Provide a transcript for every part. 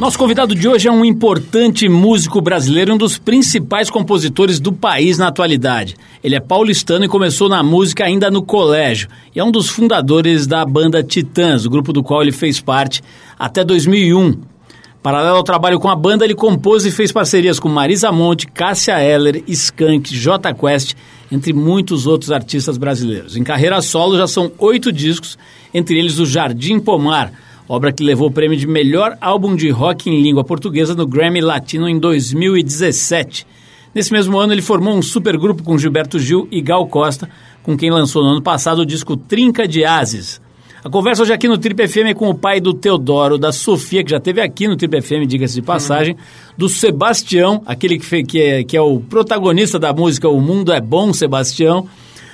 Nosso convidado de hoje é um importante músico brasileiro, um dos principais compositores do país na atualidade. Ele é paulistano e começou na música ainda no colégio. E é um dos fundadores da banda Titãs, o grupo do qual ele fez parte até 2001. Paralelo ao trabalho com a banda, ele compôs e fez parcerias com Marisa Monte, Cássia Eller, Skank, J Quest, entre muitos outros artistas brasileiros. Em carreira solo já são oito discos, entre eles o Jardim Pomar, obra que levou o prêmio de melhor álbum de rock em língua portuguesa no Grammy Latino em 2017. Nesse mesmo ano, ele formou um supergrupo com Gilberto Gil e Gal Costa, com quem lançou no ano passado o disco Trinca de Ases. A conversa hoje aqui no Trip FM é com o pai do Teodoro, da Sofia, que já teve aqui no Trip FM, diga-se de passagem, uhum. do Sebastião, aquele que, que, é, que é o protagonista da música O Mundo é Bom, Sebastião,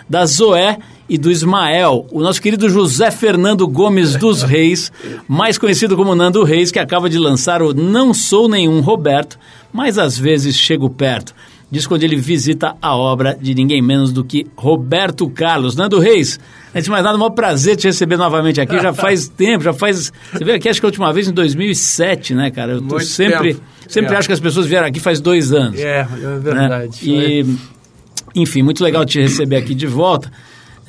da Zoé e do Ismael, o nosso querido José Fernando Gomes dos Reis, mais conhecido como Nando Reis, que acaba de lançar o Não Sou Nenhum Roberto, mas às vezes chego perto. Diz quando ele visita a obra de ninguém menos do que Roberto Carlos. Nando Reis, antes de mais nada, é um maior prazer te receber novamente aqui. Já faz tempo, já faz. Você veio aqui, acho que a última vez em 2007, né, cara? Eu tô sempre. Tempo. Sempre é. acho que as pessoas vieram aqui faz dois anos. É, é verdade. Né? E, enfim, muito legal te receber aqui de volta.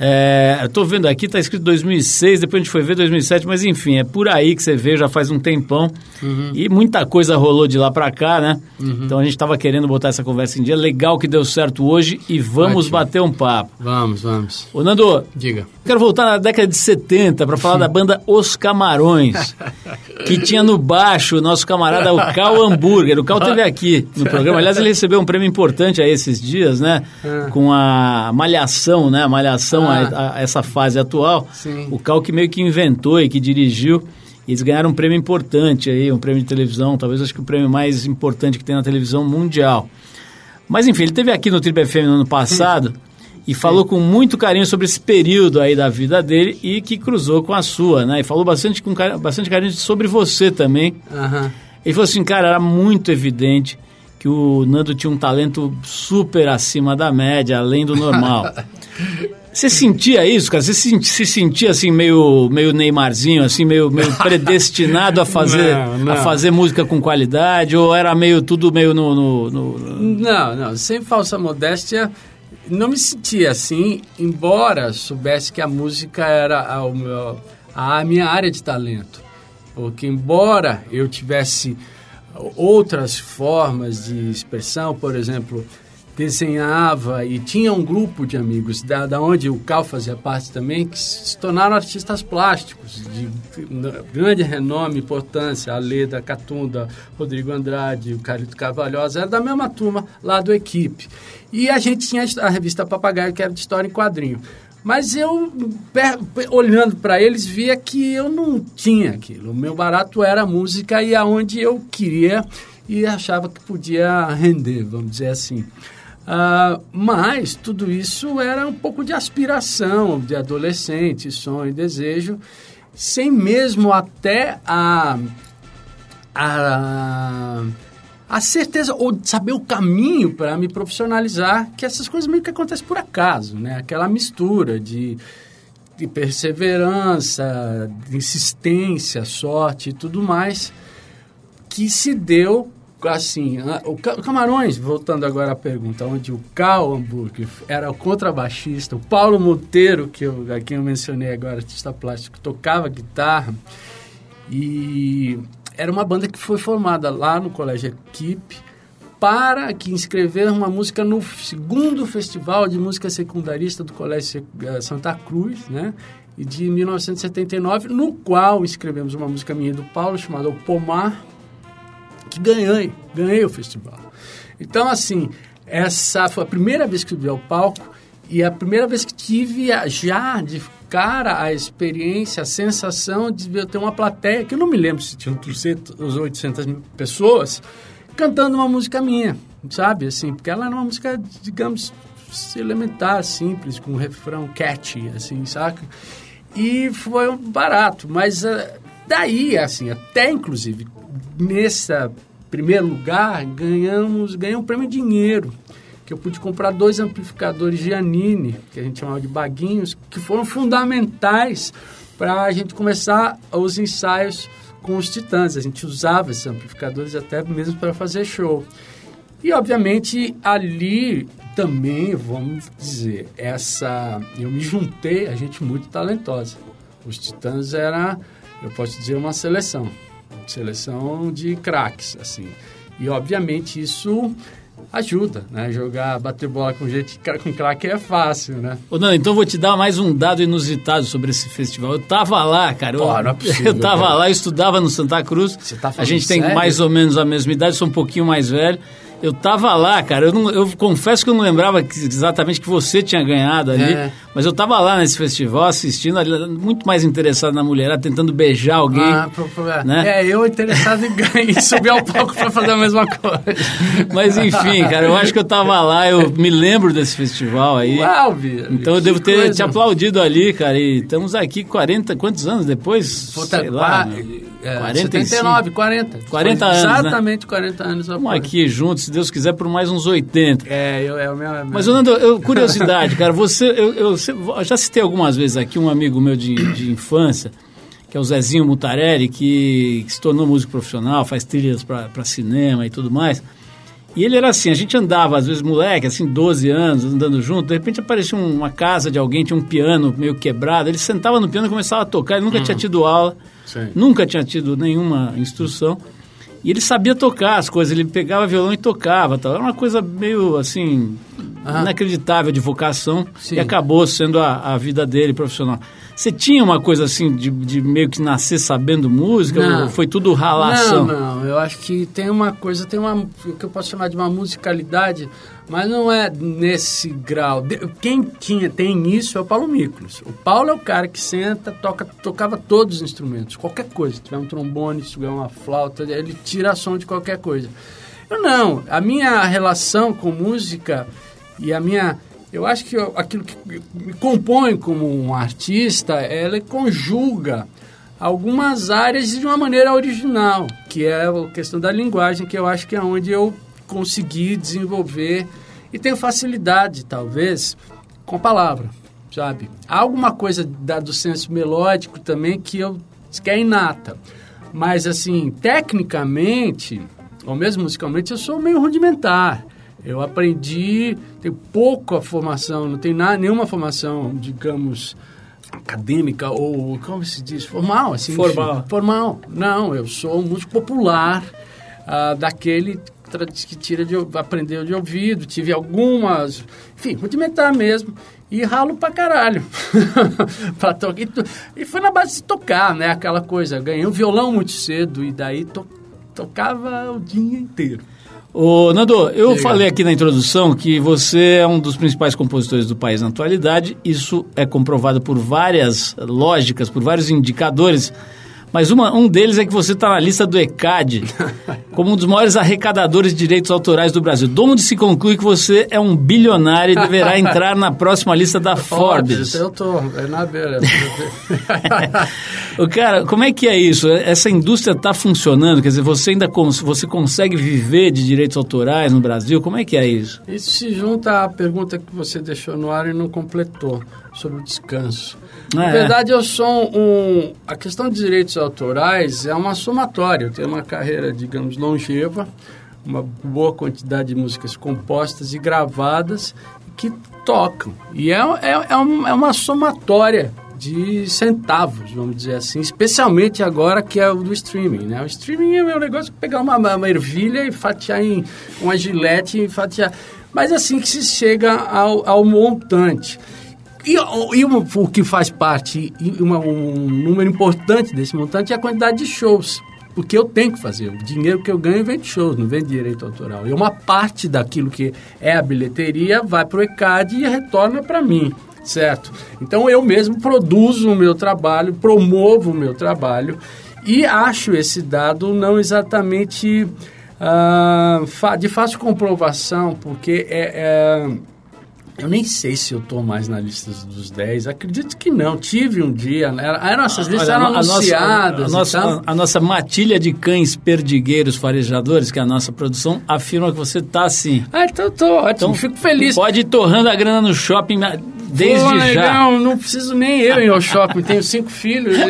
É, eu tô vendo aqui, tá escrito 2006, depois a gente foi ver 2007, mas enfim, é por aí que você vê, já faz um tempão. Uhum. E muita coisa rolou de lá para cá, né? Uhum. Então a gente tava querendo botar essa conversa em dia. Legal que deu certo hoje e vamos Ótimo. bater um papo. Vamos, vamos. Ô Nando, diga. Quero voltar na década de 70 para falar da banda Os Camarões, que tinha no baixo o nosso camarada o Cal Hambúrguer. O Cal teve aqui no programa. Aliás, ele recebeu um prêmio importante a esses dias, né? Ah. Com a Malhação, né? A Malhação a, a, essa fase atual, Sim. o Cal que meio que inventou e que dirigiu. eles ganharam um prêmio importante aí, um prêmio de televisão, talvez acho que o prêmio mais importante que tem na televisão mundial. Mas enfim, ele teve aqui no Triple FM no ano passado e falou com muito carinho sobre esse período aí da vida dele e que cruzou com a sua, né? E falou bastante com bastante carinho sobre você também. Uhum. Ele falou assim, cara, era muito evidente que o Nando tinha um talento super acima da média, além do normal. Você sentia isso, cara? Você se, se sentia assim meio, meio Neymarzinho, assim meio, meio predestinado a fazer não, não. a fazer música com qualidade ou era meio tudo meio no, no, no, Não, não, sem falsa modéstia, não me sentia assim, embora soubesse que a música era a, a minha área de talento. Porque embora eu tivesse outras formas de expressão, por exemplo, desenhava e tinha um grupo de amigos, da, da onde o Cal fazia parte também, que se tornaram artistas plásticos de grande renome e importância. A Leda Catunda, Rodrigo Andrade, o Carlito Carvalhosa, era da mesma turma lá do Equipe. E a gente tinha a revista Papagaio, que era de história em quadrinho. Mas eu, olhando para eles, via que eu não tinha aquilo. O meu barato era a música e aonde eu queria e achava que podia render, vamos dizer assim. Uh, mas tudo isso era um pouco de aspiração de adolescente, sonho, desejo, sem mesmo até a, a, a certeza ou saber o caminho para me profissionalizar, que essas coisas meio que acontecem por acaso, né? Aquela mistura de, de perseverança, de insistência, sorte e tudo mais que se deu assim, o Camarões, voltando agora à pergunta, onde o Cal Hamburg era o contrabaixista, o Paulo Monteiro, que eu, a quem eu mencionei agora, artista plástico, tocava guitarra, e era uma banda que foi formada lá no Colégio Equipe para que inscrever uma música no segundo festival de música secundarista do Colégio eh, Santa Cruz, né? De 1979, no qual escrevemos uma música minha do Paulo chamada O Pomar, que ganhei, ganhei o festival. Então, assim, essa foi a primeira vez que subi ao palco e a primeira vez que tive já de cara a experiência, a sensação de ter uma plateia, que eu não me lembro se tinha 300 ou 800 mil pessoas, cantando uma música minha, sabe? Assim, porque ela era uma música, digamos, elementar, simples, com um refrão catchy, assim, saca? E foi barato, mas uh, daí, assim, até inclusive nesse primeiro lugar, ganhamos, ganhei um prêmio dinheiro que eu pude comprar dois amplificadores de Anine, que a gente chamava de baguinhos, que foram fundamentais para a gente começar os ensaios com os Titãs. A gente usava esses amplificadores até mesmo para fazer show. E, obviamente, ali também, vamos dizer, essa... Eu me juntei a gente muito talentosa. Os Titãs era, eu posso dizer, uma seleção. Seleção de craques, assim. E, obviamente, isso ajuda, né? Jogar, bater bola com gente com craque é fácil, né? Ô, então vou te dar mais um dado inusitado sobre esse festival. Eu tava lá, cara. Eu, Pô, não é possível, eu tava cara. lá, eu estudava no Santa Cruz. Você tá a falando gente tem sério? mais ou menos a mesma idade, sou um pouquinho mais velho. Eu tava lá, cara. Eu, não- eu confesso que eu não lembrava que- exatamente que você tinha ganhado ali, É. mas eu tava lá nesse festival assistindo, ali, muito mais interessado na mulherada, tentando beijar alguém. Ah, é. né? É, eu interessado em ganhar, em subir ao palco para fazer a mesma coisa. Mas enfim, cara, eu acho que eu tava lá, eu me lembro desse festival aí. Uau, Bia. Então eu devo ter coisa. te aplaudido ali, cara. E estamos aqui 40, quantos anos depois? Puta, Sei lá. né? É, 45. 79, 40. 40 Foi anos, né? Exatamente 40 anos. Após. aqui juntos, se Deus quiser, por mais uns 80. É, eu, é o meu... Mas, Nando, eu, curiosidade, cara, você, eu, eu eu já citei algumas vezes aqui um amigo meu de, de infância, que é o Zezinho Mutarelli, que, que se tornou músico profissional, faz trilhas para cinema e tudo mais. E ele era assim, a gente andava, às vezes, moleque, assim, 12 anos, andando junto, de repente aparecia um, uma casa de alguém, tinha um piano meio quebrado, ele sentava no piano e começava a tocar, ele nunca tinha tido aula, Sim. nunca tinha tido nenhuma instrução, e ele sabia tocar as coisas, ele pegava violão e tocava, tal. era uma coisa meio, assim, Aham. inacreditável de vocação, Sim. e acabou sendo a, a vida dele profissional. Você tinha uma coisa assim, de, de meio que nascer sabendo música, Não. ou foi tudo ralação? Não, não. Eu acho que tem uma coisa, tem uma, o que eu posso chamar de uma musicalidade, mas não é nesse grau. Quem tinha, tem isso é o Paulo Miklos. O Paulo é o cara que senta, toca, tocava todos os instrumentos, qualquer coisa. Se tiver um trombone, se tiver uma flauta, ele tira som de qualquer coisa. Eu não. A minha relação com música e a minha eu acho que aquilo que me compõe como um artista, ela conjuga algumas áreas de uma maneira original, que é a questão da linguagem, que eu acho que é onde eu consegui desenvolver e tenho facilidade, talvez, com a palavra, sabe? Há alguma coisa da, do senso melódico também que eu que é inata. Mas, assim, tecnicamente, ou mesmo musicalmente, eu sou meio rudimentar. Eu aprendi, tenho pouca formação, não tenho nada, nenhuma formação, digamos, acadêmica ou, como se diz, formal, assim. Formal. Formal. Não, eu sou um músico popular, ah, daquele que tira de, aprendeu de ouvido, tive algumas, enfim, rudimentar mesmo. E ralo pra caralho. pra to- e, tu- e foi na base de tocar, né? Aquela coisa. Ganhei um violão muito cedo e daí to- tocava o dia inteiro. Ô, Nando, eu falei aqui na introdução que você é um dos principais compositores do país na atualidade. Isso é comprovado por várias lógicas, por vários indicadores. Mas uma- um deles é que você está na lista do ECAD como um dos maiores arrecadadores de direitos autorais do Brasil. De onde se conclui que você é um bilionário e deverá entrar na próxima lista da Forbes. Eu tô, é na beira. Ô, cara, como é que é isso? Essa indústria está funcionando? Quer dizer, você ainda cons- você consegue viver de direitos autorais no Brasil? Como é que é isso? Isso se junta à pergunta que você deixou no ar e não completou, sobre o descanso. Ah, Na é. verdade, eu sou um... A questão de direitos autorais é uma somatória. Eu tenho uma carreira, digamos, longeva, uma boa quantidade de músicas compostas e gravadas que tocam. E é, é, é, um- é uma somatória de centavos, vamos dizer assim, especialmente agora que é o do streaming, né? O streaming é um negócio de pegar uma, uma ervilha e fatiar em uma gilete e fatiar. Mas assim que se chega ao, ao montante. E, e o, o que faz parte, uma- um número importante desse montante é a quantidade de shows. Porque eu tenho que fazer. O dinheiro que eu ganho vem de shows, não vem de direito autoral. E uma parte daquilo que é a bilheteria vai para o ECAD e retorna para mim, certo? Então eu mesmo produzo o meu trabalho, promovo o meu trabalho e acho esse dado não exatamente ah, de fácil comprovação, porque é- é Eu nem sei se eu estou mais na lista dos 10. Acredito que não. Tive um dia. Né? Eram essas listas eram anunciadas. A nossa, a, nossa, a nossa matilha de cães perdigueiros farejadores, que é a nossa produção, afirma que você está assim. Ah, então eu tô ótimo. Então, Fico feliz. Pode ir torrando a grana no shopping desde Pô, já. Não, não preciso nem eu ir ao shopping. Tenho cinco filhos e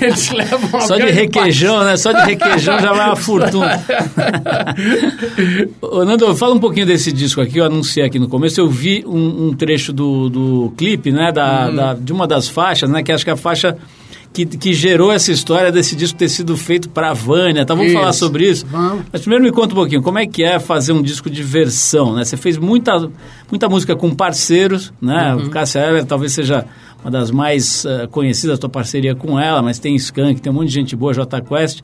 eles levam Só de requeijão, né? Só de requeijão já vai uma fortuna. Ô, Nando, fala um pouquinho desse disco aqui. Eu anunciei aqui no começo. Eu vi um, um trecho do, do clipe, né? Da, uhum. da, de uma das faixas, né? Que acho que é a faixa que, que gerou essa história desse disco ter sido feito para a Vânia. Tá, vamos isso. falar sobre isso? Vamos. Mas primeiro me conta um pouquinho, como é que é fazer um disco de versão, né? Você fez muita, muita música com parceiros, né? Uhum. Cássia Eller talvez seja uma das mais uh, conhecidas, a tua parceria com ela, mas tem Skank, tem um monte de gente boa, J Quest.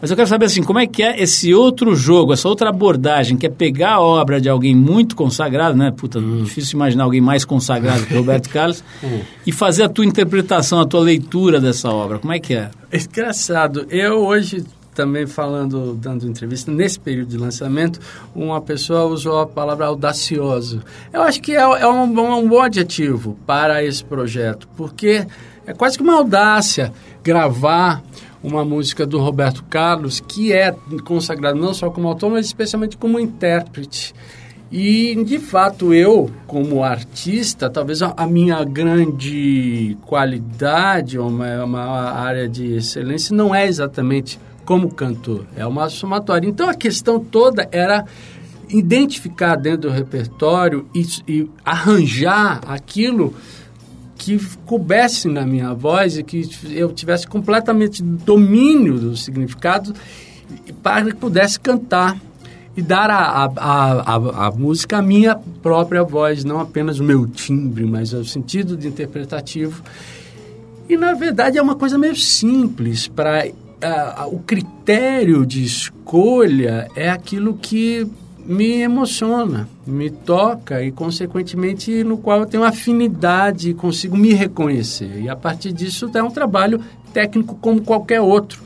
Mas eu quero saber assim, como é que é esse outro jogo, essa outra abordagem, que é pegar a obra de alguém muito consagrado, né? Puta, hum. difícil imaginar alguém mais consagrado que Roberto Carlos, hum. e fazer a tua interpretação, a tua leitura dessa obra. Como é que é? É engraçado. Eu hoje também falando, dando entrevista, nesse período de lançamento, uma pessoa usou a palavra audacioso. Eu acho que é, é um, um bom adjetivo para esse projeto, porque é quase que uma audácia gravar uma música do Roberto Carlos, que é consagrado não só como autor, mas especialmente como intérprete. E, de fato, eu, como artista, talvez a, minha grande qualidade, uma, uma área de excelência, não é exatamente como cantor, é uma somatória. Então, a questão toda era identificar dentro do repertório e, e arranjar aquilo que coubesse na minha voz e que eu tivesse completamente domínio do significado para que pudesse cantar e dar a, a, a, a, música a minha própria voz, não apenas o meu timbre, mas o sentido de interpretativo. E, na verdade, é uma coisa meio simples. Para uh, o critério de escolha é aquilo que me emociona, me toca e, consequentemente, no qual eu tenho afinidade e consigo me reconhecer. E, a partir disso, é um trabalho técnico como qualquer outro,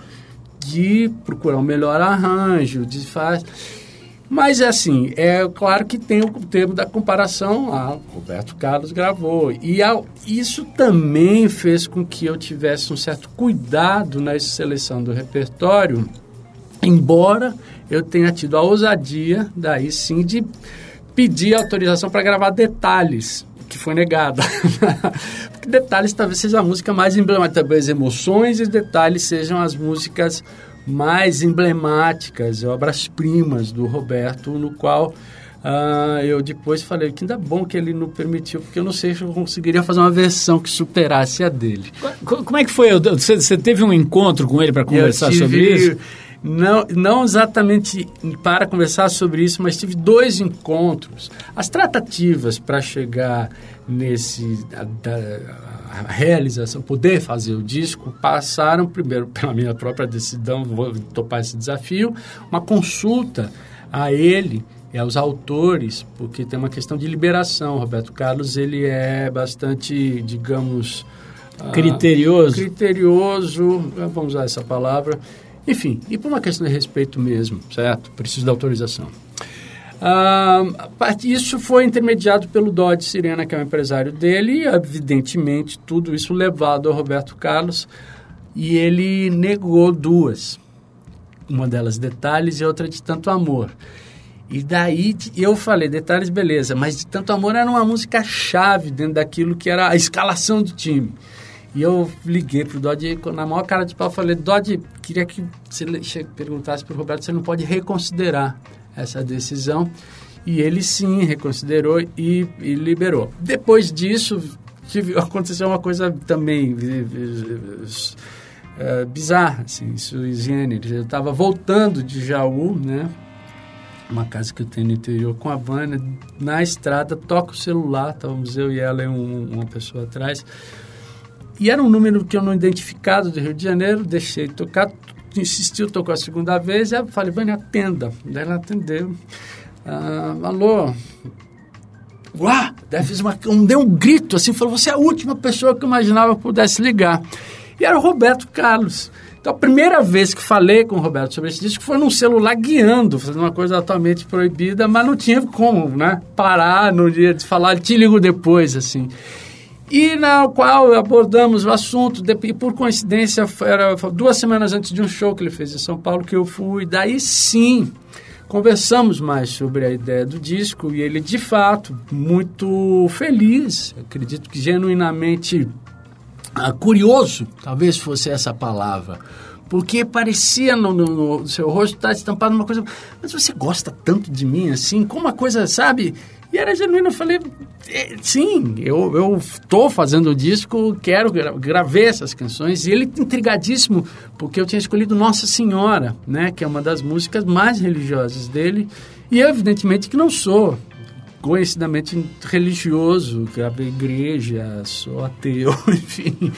de procurar um melhor arranjo, de faz... Mas, assim, é claro que tem o termo da comparação, a Roberto Carlos gravou. E isso também fez com que eu tivesse um certo cuidado na seleção do repertório, embora eu tenha tido a ousadia, daí sim, de pedir autorização para gravar detalhes, que foi negada. Porque detalhes talvez seja a música mais emblemática, talvez emoções e detalhes sejam as músicas mais emblemáticas, obras-primas do Roberto, no qual uh, eu depois falei que ainda bom que ele não permitiu, porque eu não sei se eu conseguiria fazer uma versão que superasse a dele. Como é que foi? Você, você teve um encontro com ele para conversar tive, sobre isso? Não, não exatamente para conversar sobre isso, mas tive dois encontros. As tratativas para chegar nesse a, a, a, realização, poder fazer o disco, passaram primeiro pela minha própria decisão, vou topar esse desafio, uma consulta a ele e aos autores, porque tem uma questão de liberação. Roberto Carlos ele é bastante, digamos, criterioso. Uh, criterioso, vamos usar essa palavra enfim, e por uma questão de respeito mesmo, certo? Preciso da autorização. Ah, isso foi intermediado pelo Dodge Sirena, que é o empresário dele, e evidentemente tudo isso levado ao Roberto Carlos, e ele negou duas. Uma delas detalhes e outra de tanto amor. E daí eu falei, detalhes, beleza, mas de tanto amor era uma música chave dentro daquilo que era a escalação do time. E eu liguei pro Dodge na maior cara de pau, falei, Dodge, queria que você perguntasse pro Roberto se ele não pode reconsiderar essa decisão. E ele sim reconsiderou e, e liberou. Depois disso, tive, aconteceu uma coisa também uh, bizarra, assim, sui generis. Eu estava voltando de Jaú, né? Uma casa que eu tenho no interior com a Vânia. Na estrada, toca o celular, estávamos eu e ela e um, uma pessoa atrás e era um número que eu não identificado do Rio de Janeiro, deixei tocar, insistiu, tocou a segunda vez, e eu falei, Vânia, atenda. Daí ela atendeu. Ah, alô? Uá! Daí fez uma, um, deu um grito assim, falou, você é a última pessoa que eu imaginava que pudesse ligar. E era o Roberto Carlos, Então, a primeira vez que falei com o Roberto sobre esse disco foi num celular guiando, fazendo uma coisa atotalmente proibida, mas não tinha como, né? Parar no dia de falar, te ligo depois, assim. E na qual abordamos o assunto, e por coincidência, era duas semanas antes de um show que ele fez em São Paulo que eu fui. Daí sim, conversamos mais sobre a ideia do disco e ele, de fato, muito feliz, acredito que genuinamente ah, curioso, talvez fosse essa palavra, porque parecia no, no, no seu rosto estar estampado uma coisa. Mas você gosta tanto de mim assim? Como uma coisa, sabe? E era genuíno, eu falei, é, sim, eu, tô fazendo o disco, quero, gra gravei essas canções. E ele intrigadíssimo, porque eu tinha escolhido Nossa Senhora, né? Que é uma das músicas mais religiosas dele. E eu, evidentemente, que não sou conhecidamente religioso, que a igreja, sou ateu, enfim.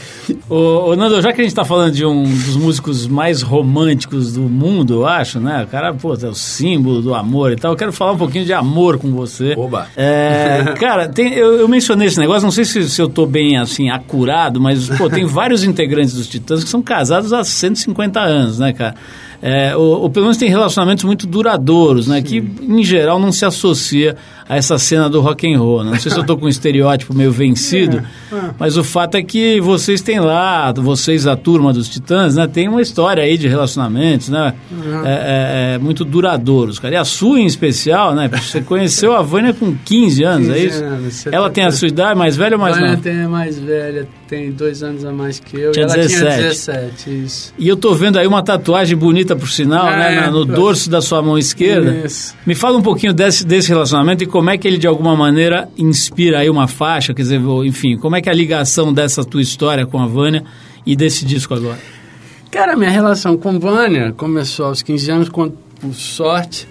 Ô, ô, Nando, já que a gente está falando de um dos músicos mais românticos do mundo, eu acho, né? O cara, pô, é o símbolo do amor e tal. Eu quero falar um pouquinho de amor com você. Oba! É, cara, tem, eu, eu, mencionei esse negócio, não sei se, se eu tô bem, assim, acurado, mas, pô, tem vários integrantes dos Titãs que são casados há 150 anos, né, cara? É, ou, ou, pelo menos tem relacionamentos muito duradouros, né? Sim. Que, em geral, não se associa a essa cena do rock and roll. Né? Não sei se eu estou com um estereótipo meio vencido, é, é. mas o fato é que vocês têm lá, vocês, a turma dos Titãs, né? Tem uma história aí de relacionamentos, né? Uhum. É, é, muito duradouros, cara. E a sua, em especial, né? Você conheceu a Vânia com 15 anos, 15 é isso? Anos, Ela tem a sua idade, mais velha ou mais nova? Vânia tem a mais velha, tem dois anos a mais que eu. Tinha e ela 17. tinha 17, isso. E eu tô vendo aí uma tatuagem bonita, por sinal, né? No dorso da sua mão esquerda. Isso. Me fala um pouquinho desse, desse relacionamento e como é que ele de alguma maneira inspira aí uma faixa, quer dizer, enfim, como é que é a ligação dessa tua história com a Vânia e desse disco agora? Cara, minha relação com Vânia começou aos 15 anos, quando, por sorte,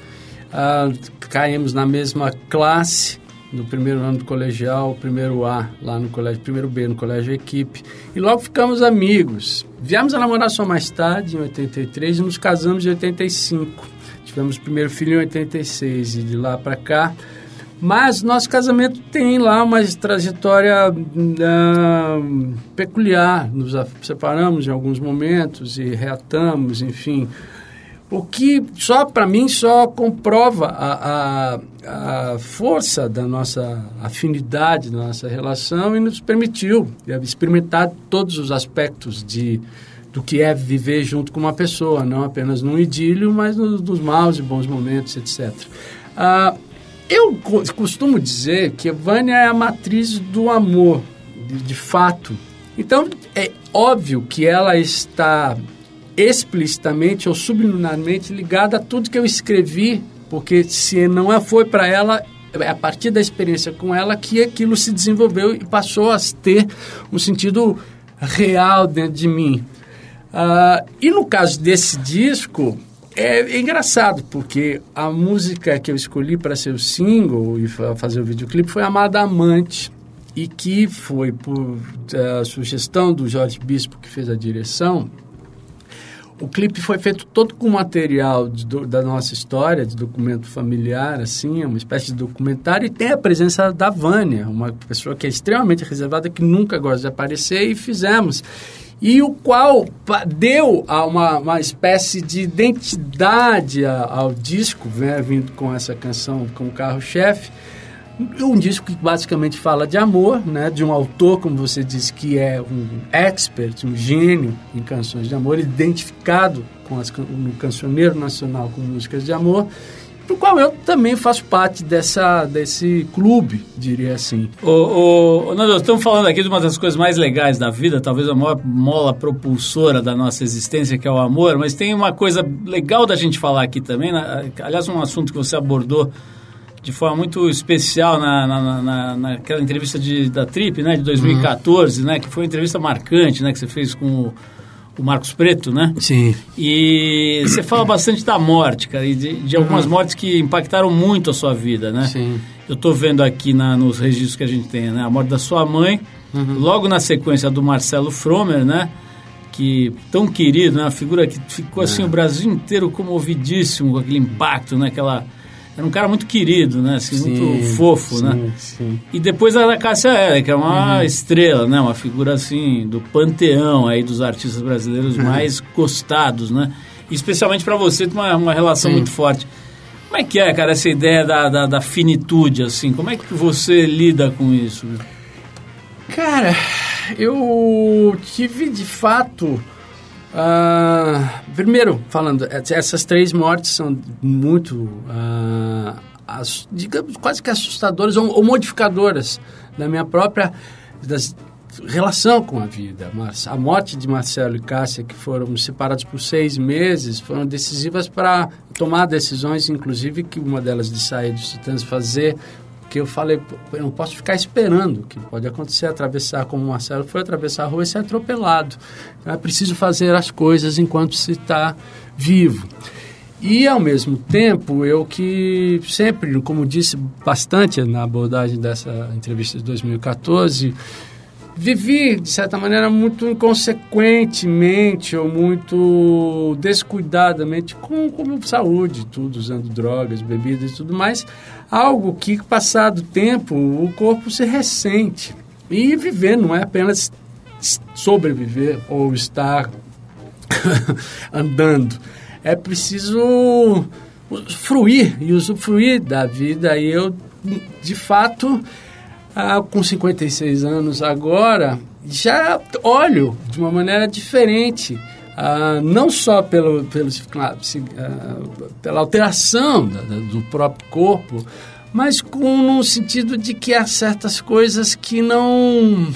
uh, caímos na mesma classe no primeiro ano do colegial, primeiro A lá no colégio, primeiro B no colégio Equipe, e logo ficamos amigos. Viemos a namorar só mais tarde, em 83, e nos casamos em 85. Tivemos o primeiro filho em 86 e de lá para cá. Mas nosso casamento tem lá uma trajetória uh, peculiar. Nos separamos em alguns momentos e reatamos, enfim. O que só para mim só comprova a, a, a, força da nossa afinidade, da nossa relação e nos permitiu experimentar todos os aspectos de do que é viver junto com uma pessoa, não apenas num idílio, mas nos, nos maus e bons momentos, etc. Ah, eu costumo dizer que Vânia é a matriz do amor, de, de fato. Então, é óbvio que ela está explicitamente ou subliminarmente ligada a tudo que eu escrevi, porque se não é, foi para ela, é a partir da experiência com ela que aquilo se desenvolveu e passou a ter um sentido real dentro de mim. Uh, e no caso desse disco, é, é, engraçado, porque a música que eu escolhi para ser o single e fazer o videoclipe foi Amada Amante, e que foi por uh, sugestão do Jorge Bispo, que fez a direção, o clipe foi feito todo com material de, do, da nossa história, de documento familiar, assim, é uma espécie de documentário, e tem a presença da Vânia, uma pessoa que é extremamente reservada, que nunca gosta de aparecer, e fizemos e o qual deu uma, uma espécie de identidade ao disco, né, vindo com essa canção como carro-chefe. Um disco que basicamente fala de amor, né, de um autor, como você disse, que é um expert, um gênio em canções de amor, identificado com as, no cancioneiro nacional com músicas de amor do qual eu também faço parte dessa, desse clube, diria assim. Ô, ô, estamos falando aqui de uma das coisas mais legais da vida, talvez a maior mola propulsora da nossa existência, que é o amor, mas tem uma coisa legal da gente falar aqui também, né? aliás, um assunto que você abordou de forma muito especial na, na, na, naquela entrevista de, da Trip, né, de 2014, uhum. né, que foi uma entrevista marcante, né, que você fez com o o Marcos Preto, né? Sim. E você fala bastante da morte, cara, e de, de algumas uhum. mortes que impactaram muito a sua vida, né? Sim. Eu estou vendo aqui na, nos registros que a gente tem, né? A morte da sua mãe, uhum. logo na sequência do Marcelo Fromer, né? Que tão querido, né? Uma figura que ficou assim é. o Brasil inteiro comovidíssimo com aquele impacto, né? Aquela era um cara muito querido, né? Assim, Sim, muito fofo, sim, né? sim. E depois a da Cássia Eller, que é uma estrela, né? Uma figura assim do panteão aí dos artistas brasileiros mais gostados, né? E especialmente para você tem uma, uma relação muito forte. Como é que é, cara, essa ideia da, da, da finitude, assim? Como é que você lida com isso? Cara, eu tive de fato. Ah, primeiro, falando, ess- essas três mortes são muito, ah, ass- digamos, quase que assustadoras ou, ou modificadoras da minha própria das- relação com a vida. Mas a morte de Marcelo e Cássia, que foram separados por seis meses, foram decisivas para tomar decisões, inclusive que uma delas de sair dos Titãs fazer que eu falei, "Pô, eu não posso ficar esperando, que pode acontecer, atravessar como o Marcelo foi atravessar a rua e ser atropelado. Então, é preciso fazer as coisas enquanto se está vivo. E, ao mesmo tempo, eu que sempre, como disse bastante na abordagem dessa entrevista de 2014, vivi, de certa maneira, muito inconsequentemente ou muito descuidadamente com, com saúde, tudo, usando drogas, bebidas e tudo mais. Algo que, passado o tempo, o corpo se ressente. E viver não é apenas sobreviver ou estar andando. É preciso fruir e usufruir da vida. E eu, de fato, ah, com 56 anos agora, já olho de uma maneira diferente. Ah, não só pelo, pelo, claro, ah, pela alteração do próprio corpo, mas com no sentido de que há certas coisas que não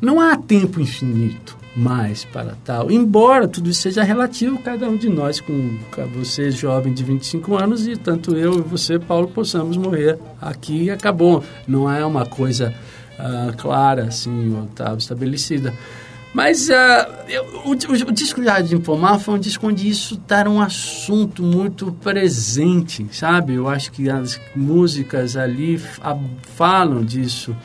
não há tempo infinito mais para tal. Embora tudo isso seja relativo, cada um de nós, com você jovem de 25 anos e tanto eu e você, Paulo, possamos morrer aqui e acabou. Não é uma coisa uh, clara, assim, tá, estabelecida. Mas uh, eu, o, o, o, disco de Informar foi um disco onde isso era um assunto muito presente, sabe? Eu acho que as músicas ali falam disso.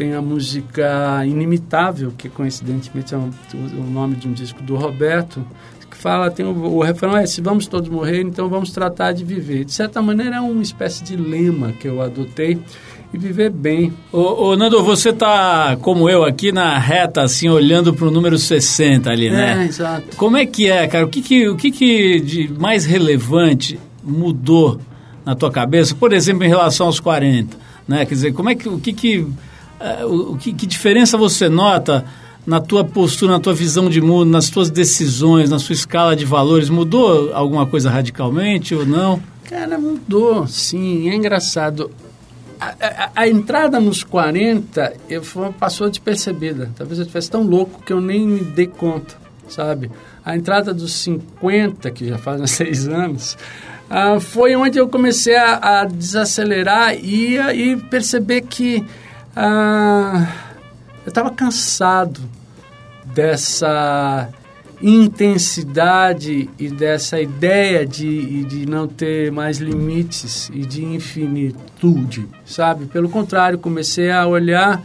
Tem a música Inimitável, que coincidentemente é um, o nome de um disco do Roberto, que fala, tem o, o refrão é, se vamos todos morrer, então vamos tratar de viver. De certa maneira é uma espécie de lema que eu adotei e viver bem. Ô, ô Nando, você tá, como eu, aqui na reta, assim, olhando para o número 60 ali, né? É, exato. Como é que é, cara? O que que, o que, que de mais relevante mudou na tua cabeça, por exemplo, em relação aos 40? Né? Quer dizer, como é que, o que que, o, que, que diferença você nota na tua postura, na tua visão de mundo, nas tuas decisões, na sua escala de valores? Mudou alguma coisa radicalmente ou não? Cara, mudou, sim. É engraçado. A, a, a, entrada nos 40 eu, passou despercebida. Talvez eu estivesse tão louco que eu nem me dei conta, sabe? A entrada dos 50, que já fazem seis anos, ah, foi onde eu comecei a, a desacelerar e, e, perceber que ah, eu estava cansado dessa intensidade e dessa ideia de, de não ter mais limites e de infinitude, sabe? Pelo contrário, comecei a olhar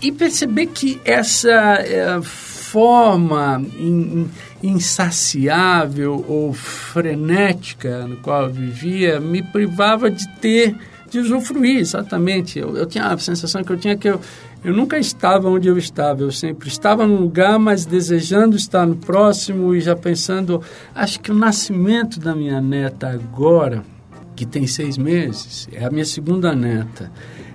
e perceber que essa é, forma in, insaciável ou frenética no qual eu vivia me privava de ter, de usufruir, exatamente. Eu, eu tinha a sensação que eu tinha que eu, eu nunca estava onde eu estava, eu sempre estava num lugar, mas desejando estar no próximo e já pensando, acho que o nascimento da minha neta agora, que tem seis meses, é a minha segunda neta,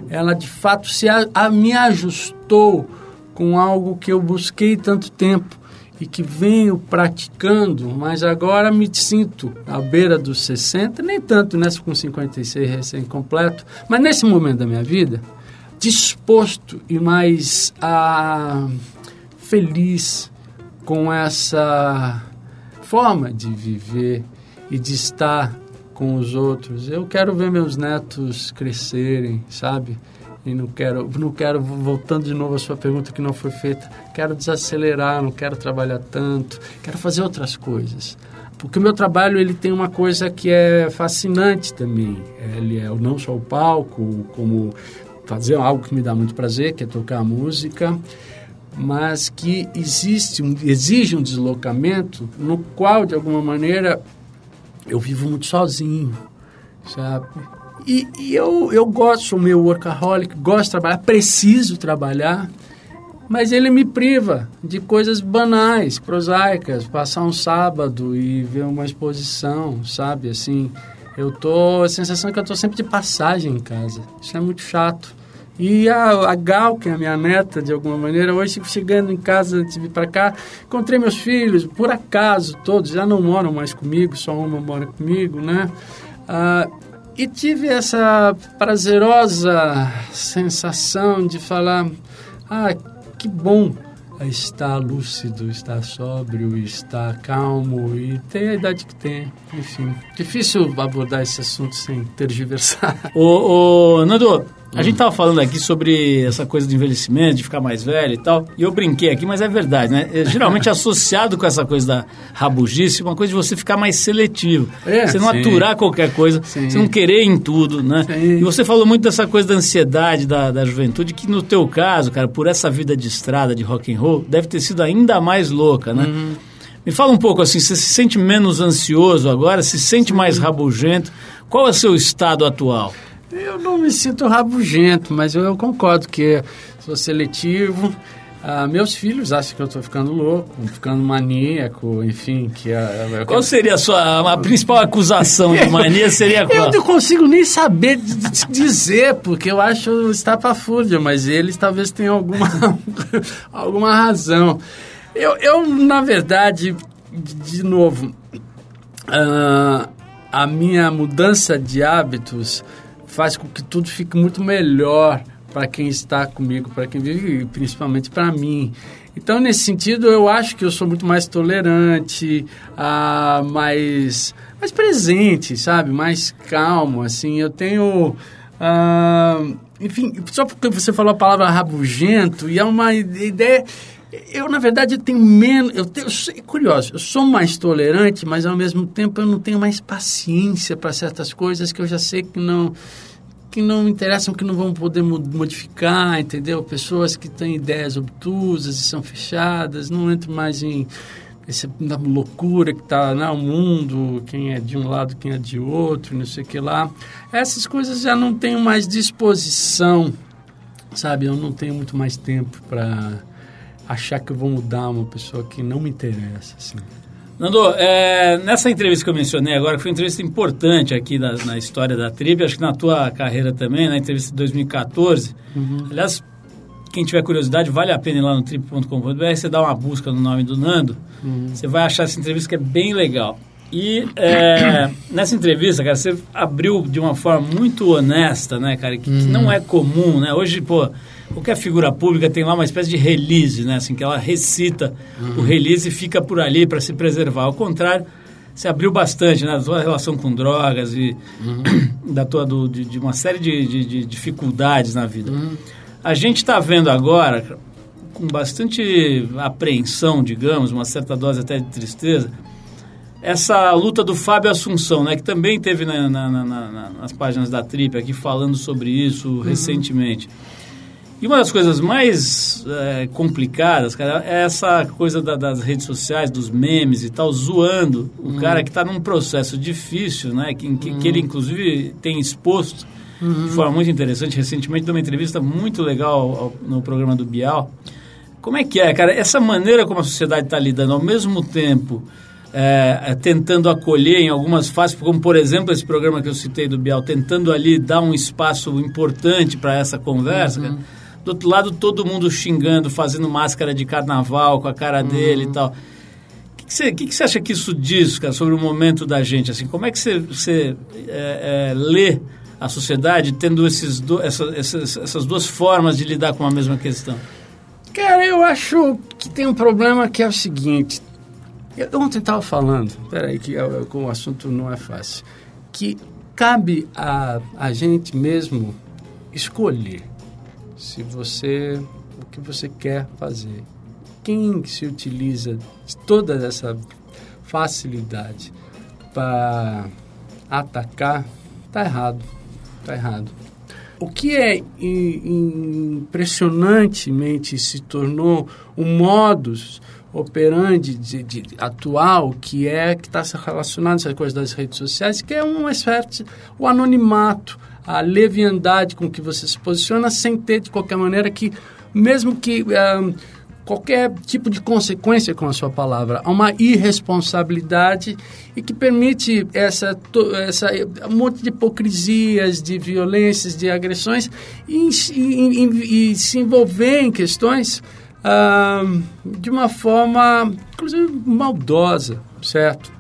ela de fato se a, a me ajustou com algo que eu busquei tanto tempo e que venho praticando, mas agora me sinto à beira dos 60, nem tanto nessa com 56 recém-completo, mas nesse momento da minha vida, disposto e mais ah, feliz com essa forma de viver e de estar com os outros. Eu quero ver meus netos crescerem, sabe? E não quero, não quero, voltando de novo à sua pergunta que não foi feita, quero desacelerar, não quero trabalhar tanto, quero fazer outras coisas. Porque o meu trabalho ele tem uma coisa que é fascinante também. Ele é não só o palco, como fazer algo que me dá muito prazer, que é tocar música, mas que existe, exige um deslocamento no qual, de alguma maneira, eu vivo muito sozinho. sabe? E, eu, eu gosto, sou meu workaholic, gosto de trabalhar, preciso trabalhar, mas ele me priva de coisas banais, prosaicas, passar um sábado e ver uma exposição, sabe? Assim, eu tô, a sensação é que eu tô sempre de passagem em casa. Isso é muito chato. E a, a Gal, que é a minha neta, de alguma maneira, hoje chegando em casa antes de vir para cá, encontrei meus filhos, por acaso, todos já não moram mais comigo, só uma mora comigo, né? Ah, e tive essa prazerosa sensação de falar: ah, que bom estar lúcido, estar sóbrio, estar calmo e ter a idade que tem. Enfim, difícil abordar esse assunto sem tergiversar. Ô, ô Nando, a gente tava falando aqui sobre essa coisa do envelhecimento, de ficar mais velho e tal. E eu brinquei aqui, mas é verdade, né? É, geralmente associado com essa coisa da rabugice, uma coisa de você ficar mais seletivo. É, você não sim. aturar qualquer coisa, Sim. você não querer em tudo, né? Sim. E você falou muito dessa coisa da ansiedade da, da juventude, que no teu caso, cara, por essa vida de estrada, de rock and roll, deve ter sido ainda mais louca, né? Uhum. Me fala um pouco assim, você se sente menos ansioso agora, se sente mais rabugento? Qual é o seu estado atual? Eu não me sinto rabugento, mas eu, eu concordo que sou seletivo. Ah, meus filhos acham que eu estou ficando louco, ficando maníaco, enfim, que é, é- Qual seria a sua a principal acusação de mania? Seria Eu qual? não consigo nem saber dizer, porque eu acho estapafúrdia, mas eles talvez tenham alguma, alguma razão. Eu, eu, na verdade, de, novo, ah, a minha mudança de hábitos faz com que tudo fique muito melhor para quem está comigo, para quem vive, principalmente para mim. Então, nesse sentido, eu acho que eu sou muito mais tolerante, ah, mais, mais presente, sabe? Mais calmo, assim. Eu tenho... ah, enfim, só porque você falou a palavra rabugento, e é uma ideia... Eu, na verdade, tenho menos... Eu tenho, eu é curioso, eu sou mais tolerante, mas, ao mesmo tempo, eu não tenho mais paciência para certas coisas que eu já sei que não que não interessam, que não vão poder mo- modificar, entendeu? Pessoas que têm ideias obtusas e são fechadas, não entro mais em essa loucura que está no mundo, quem é de um lado, quem é de outro, não sei o que lá. Essas coisas já não tenho mais disposição, sabe? Eu não tenho muito mais tempo para achar que eu vou mudar uma pessoa que não me interessa, assim. Nando, é, nessa entrevista que eu mencionei agora, que foi uma entrevista importante aqui na, na história da Trip, acho que na tua carreira também, na entrevista de 2014. Aliás, quem tiver curiosidade, vale a pena ir lá no trip.com.br, você dá uma busca no nome do Nando, você vai achar essa entrevista que é bem legal. E é, nessa entrevista, cara, você abriu de uma forma muito honesta, né, cara, que, que não é comum, né? Hoje, pô, qualquer figura pública tem lá uma espécie de release, né, assim, que ela recita o release e fica por ali para se preservar. Ao contrário, você abriu bastante, né, da tua relação com drogas e da tua, do, de, de uma série de, de- de dificuldades na vida. A gente está vendo agora, com bastante apreensão, digamos, uma certa dose até de tristeza, essa luta do Fábio Assunção, né, que também teve na- na- na- na- nas páginas da Trip aqui falando sobre isso recentemente. E uma das coisas mais é, complicadas, cara, é essa coisa da- das redes sociais, dos memes e tal, zoando o cara que está num processo difícil, né, que, que, que ele inclusive tem exposto de forma muito interessante. Recentemente deu uma entrevista muito legal ao- no programa do Bial. Como é que é, cara? Essa maneira como a sociedade está lidando, ao mesmo tempo é, tentando acolher em algumas fases, como por exemplo esse programa que eu citei do Bial, tentando ali dar um espaço importante para essa conversa. cara. Do outro lado, todo mundo xingando, fazendo máscara de carnaval com a cara dele e tal. O que você acha que isso diz, cara, sobre o momento da gente? Assim, como é que você, você é, é, lê a sociedade tendo esses do, essa, essas, essas duas formas de lidar com a mesma questão? Cara, eu acho que tem um problema que é o seguinte. Eu ontem estava falando, peraí, que é- é- o assunto não é fácil. Que cabe a, a gente mesmo escolher se você o que você quer fazer. Quem se utiliza de toda essa facilidade para atacar, tá errado. Tá errado. O que é impressionantemente se tornou um modus operandi de, de, atual, que é que está relacionado a essa coisa das redes sociais, que é um espécie, o anonimato, a leviandade com que você se posiciona, sem ter de qualquer maneira que, mesmo que um, qualquer tipo de consequência com a sua palavra, há uma irresponsabilidade e que permite essa, essa um monte de hipocrisias, de violências, de agressões e, e, e, e se envolver em questões de uma forma, inclusive, maldosa, certo?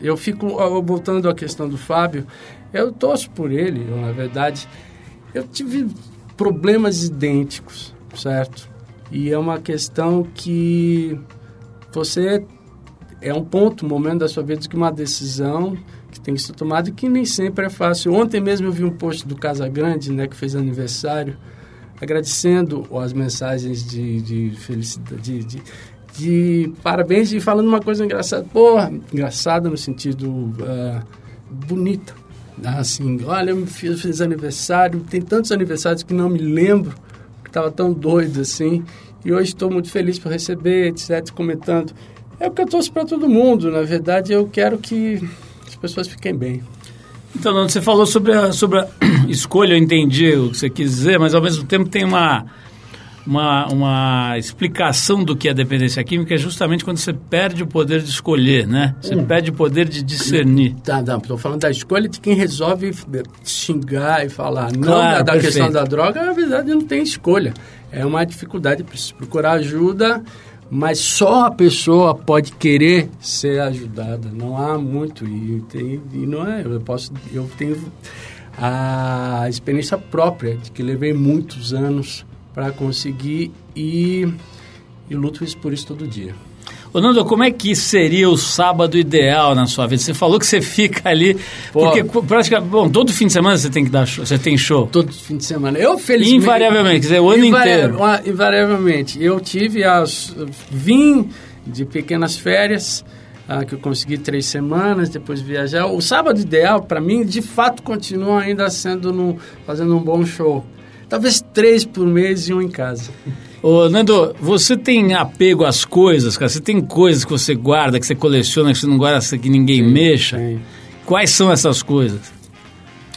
Eu fico, voltando à questão do Fábio, eu torço por ele, eu, na verdade. Eu tive problemas idênticos, certo? E é uma questão que você é um ponto, um momento da sua vida que uma decisão que tem que ser tomada e que nem sempre é fácil. Ontem mesmo eu vi um post do Casa Grande, né, que fez aniversário, agradecendo as mensagens de, de felicidade, de, de, de, parabéns e falando uma coisa engraçada. Porra, engraçada no sentido uh, bonita. Assim, olha, eu fiz, fiz aniversário, tem tantos aniversários que não me lembro, que estava tão doido assim. E hoje estou muito feliz por receber, etc., comentando. É o que eu torço para todo mundo. Na verdade, eu quero que as pessoas fiquem bem. Então, Nando, você falou sobre a, sobre a escolha, eu entendi o que você quis dizer, mas ao mesmo tempo tem uma, uma, uma explicação do que é dependência química, é justamente quando você perde o poder de escolher, né? Você hum. perde o poder de discernir. Tá, não, estou falando da escolha de quem resolve xingar e falar. Não claro, da, da questão da droga, na verdade não tem escolha. É uma dificuldade, precisa procurar ajuda mas só a pessoa pode querer ser ajudada. Não há muito e, tem, e não é. Eu posso, eu tenho a experiência própria de que levei muitos anos para conseguir e, e luto por isso todo dia. Ô Nando, como é que seria o sábado ideal na sua vida? Você falou que você fica ali, Pô, porque praticamente, bom, todo fim de semana você tem que dar show, você tem show. Todo fim de semana. Eu, felizmente... Invariavelmente, quer dizer, o ano inteiro. Invariavelmente. Eu tive as... vim de pequenas férias, ah, que eu consegui três semanas, depois viajar. O sábado ideal, para mim, de fato, continua ainda sendo no, fazendo um bom show. Talvez três por mês e um em casa. Ô, Nando, você tem apego às coisas, cara? Você tem coisas que você guarda, que você coleciona, que você não guarda que ninguém sim, mexa? Sim. Quais são essas coisas?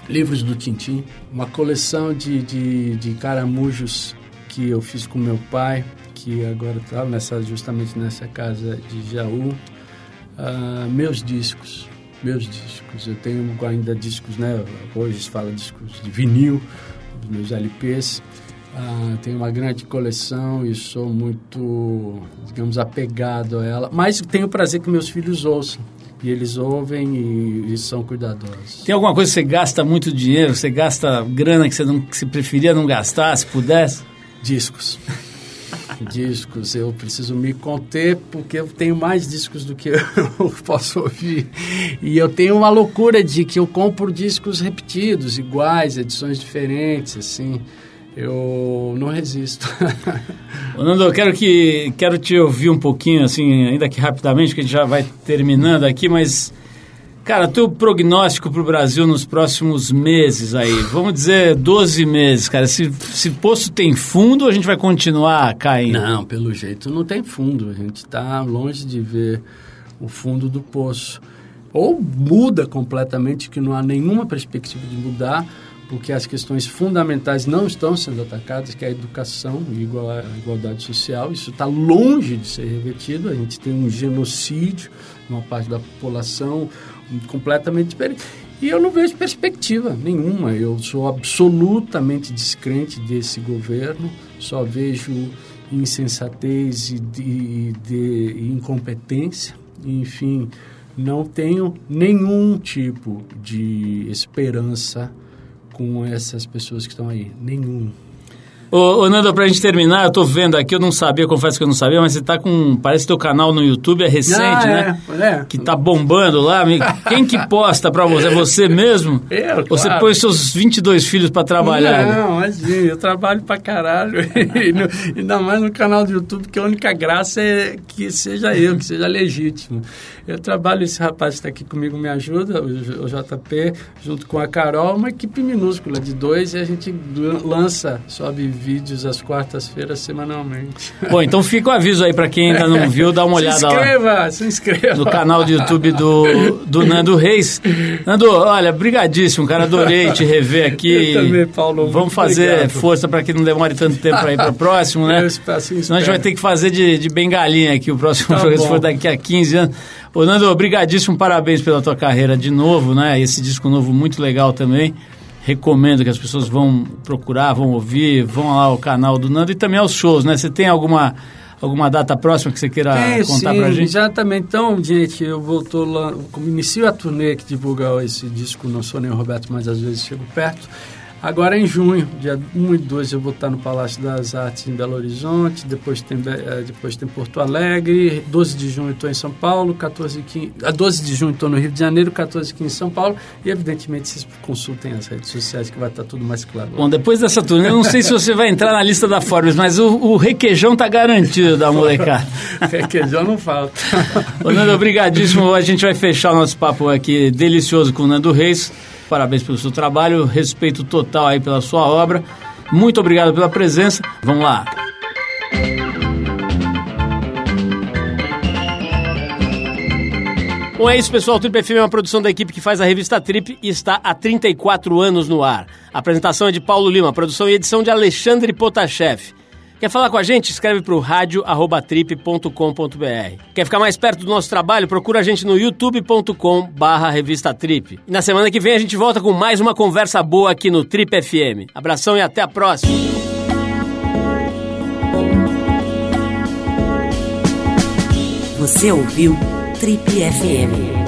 Livros do Tintim, uma coleção de, de, de caramujos que eu fiz com meu pai, que agora está nessa, justamente nessa casa de Jaú. Uh, meus discos, meus discos. Eu tenho ainda discos, né? Hoje se fala discos de vinil, meus LPs. Ah, tenho uma grande coleção e sou muito, digamos, apegado a ela. Mas tenho o prazer que meus filhos ouçam. E eles ouvem e, e, são cuidadosos. Tem alguma coisa que você gasta muito dinheiro, você gasta grana que você, não, que você preferia não gastar, se pudesse? Discos. discos. Eu preciso me conter porque eu tenho mais discos do que eu posso ouvir. E eu tenho uma loucura de que eu compro discos repetidos, iguais, edições diferentes, assim eu não resisto. Nando, eu quero, que, quero te ouvir um pouquinho, assim, ainda que rapidamente, que a gente já vai terminando aqui, mas, cara, teu prognóstico para o Brasil nos próximos meses aí, vamos dizer 12 meses, cara, se, se poço tem fundo, a gente vai continuar caindo? Não, pelo jeito não tem fundo, a gente está longe de ver o fundo do poço. Ou muda completamente, que não há nenhuma perspectiva de mudar, porque as questões fundamentais não estão sendo atacadas, que é a educação e a igualdade social. Isso está longe de ser revertido. A gente tem um genocídio, uma parte da população completamente diferente. E eu não vejo perspectiva nenhuma. Eu sou absolutamente descrente desse governo, só vejo insensatez e de, de, incompetência. Enfim, não tenho nenhum tipo de esperança com essas pessoas que estão aí? Nenhum. Ô, ô, Nando, pra gente terminar, eu tô vendo aqui, eu não sabia, confesso que eu não sabia, mas você tá com. Parece que teu canal no YouTube é recente, Ah, né? é, é. Que tá bombando lá. Quem que posta pra você? É você mesmo? Eu, Você claro. põe seus 22 filhos pra trabalhar? né? Não, imagina, eu trabalho pra caralho. E no- Ainda mais no canal do YouTube, que a única graça é que seja eu, que seja legítimo. Eu trabalho, esse rapaz que está aqui comigo me ajuda, o JP, junto com a Carol, uma equipe minúscula de dois, e a gente lan- lança, sobe vídeos às quartas-feiras semanalmente. Bom, então fica o aviso aí pra quem ainda não viu, dá uma olhada se lá. inscreva, se inscreva. no canal do YouTube do, do Nando Reis. Nando, olha, brigadíssimo, cara, adorei te rever aqui. Eu também, Paulo, Vamos fazer obrigado. força para que não demore tanto tempo para ir para o próximo, né? Eu espero, assim Senão a gente vai espero. ter que fazer de, de bengalinha aqui o próximo Tá programa, se for daqui a 15 anos. Ô, Nando, obrigadíssimo, parabéns pela tua carreira de novo, né? Esse disco novo muito legal também. Recomendo que as pessoas vão procurar, vão ouvir, vão lá ao canal do Nando e também aos shows, né? Você tem alguma, alguma data próxima que você queira Tem, contar sim, pra gente? Exatamente. Então, gente, eu voltou lá, como inicio a turnê que divulga esse disco, não sou nem o Roberto, mas às vezes chego perto. Agora em junho, dia 1 e 2, eu vou estar no Palácio das Artes em Belo Horizonte, depois tem, eh, depois tem Porto Alegre, 12 de junho estou em São Paulo, 14 e 15, ah, 12 de junho estou no Rio de Janeiro, 14 e 15 em São Paulo, e evidentemente vocês consultem as redes sociais que vai estar tudo mais claro. Bom, depois dessa turnê, eu não sei se você vai entrar na lista da Forbes, mas o, o requeijão tá garantido da molecada. Requeijão não falta. Ô, Nando, obrigadíssimo. A gente vai fechar o nosso papo aqui delicioso com o Nando Reis. Parabéns pelo seu trabalho, respeito total aí pela sua obra. Muito obrigado pela presença. Vamos lá. Bom, é isso, pessoal. O Trip FM é uma produção da equipe que faz a revista Trip e está há 34 anos no ar. A apresentação é de Paulo Lima, produção e edição de Alexandre Potashev. Quer falar com a gente? Escreve para o rádio@trip.com.br. Quer ficar mais perto do nosso trabalho? Procura a gente no youtube.com barra revista Trip. E na semana que vem a gente volta com mais uma conversa boa aqui no Trip FM. Abração e até a próxima. Você ouviu Trip FM.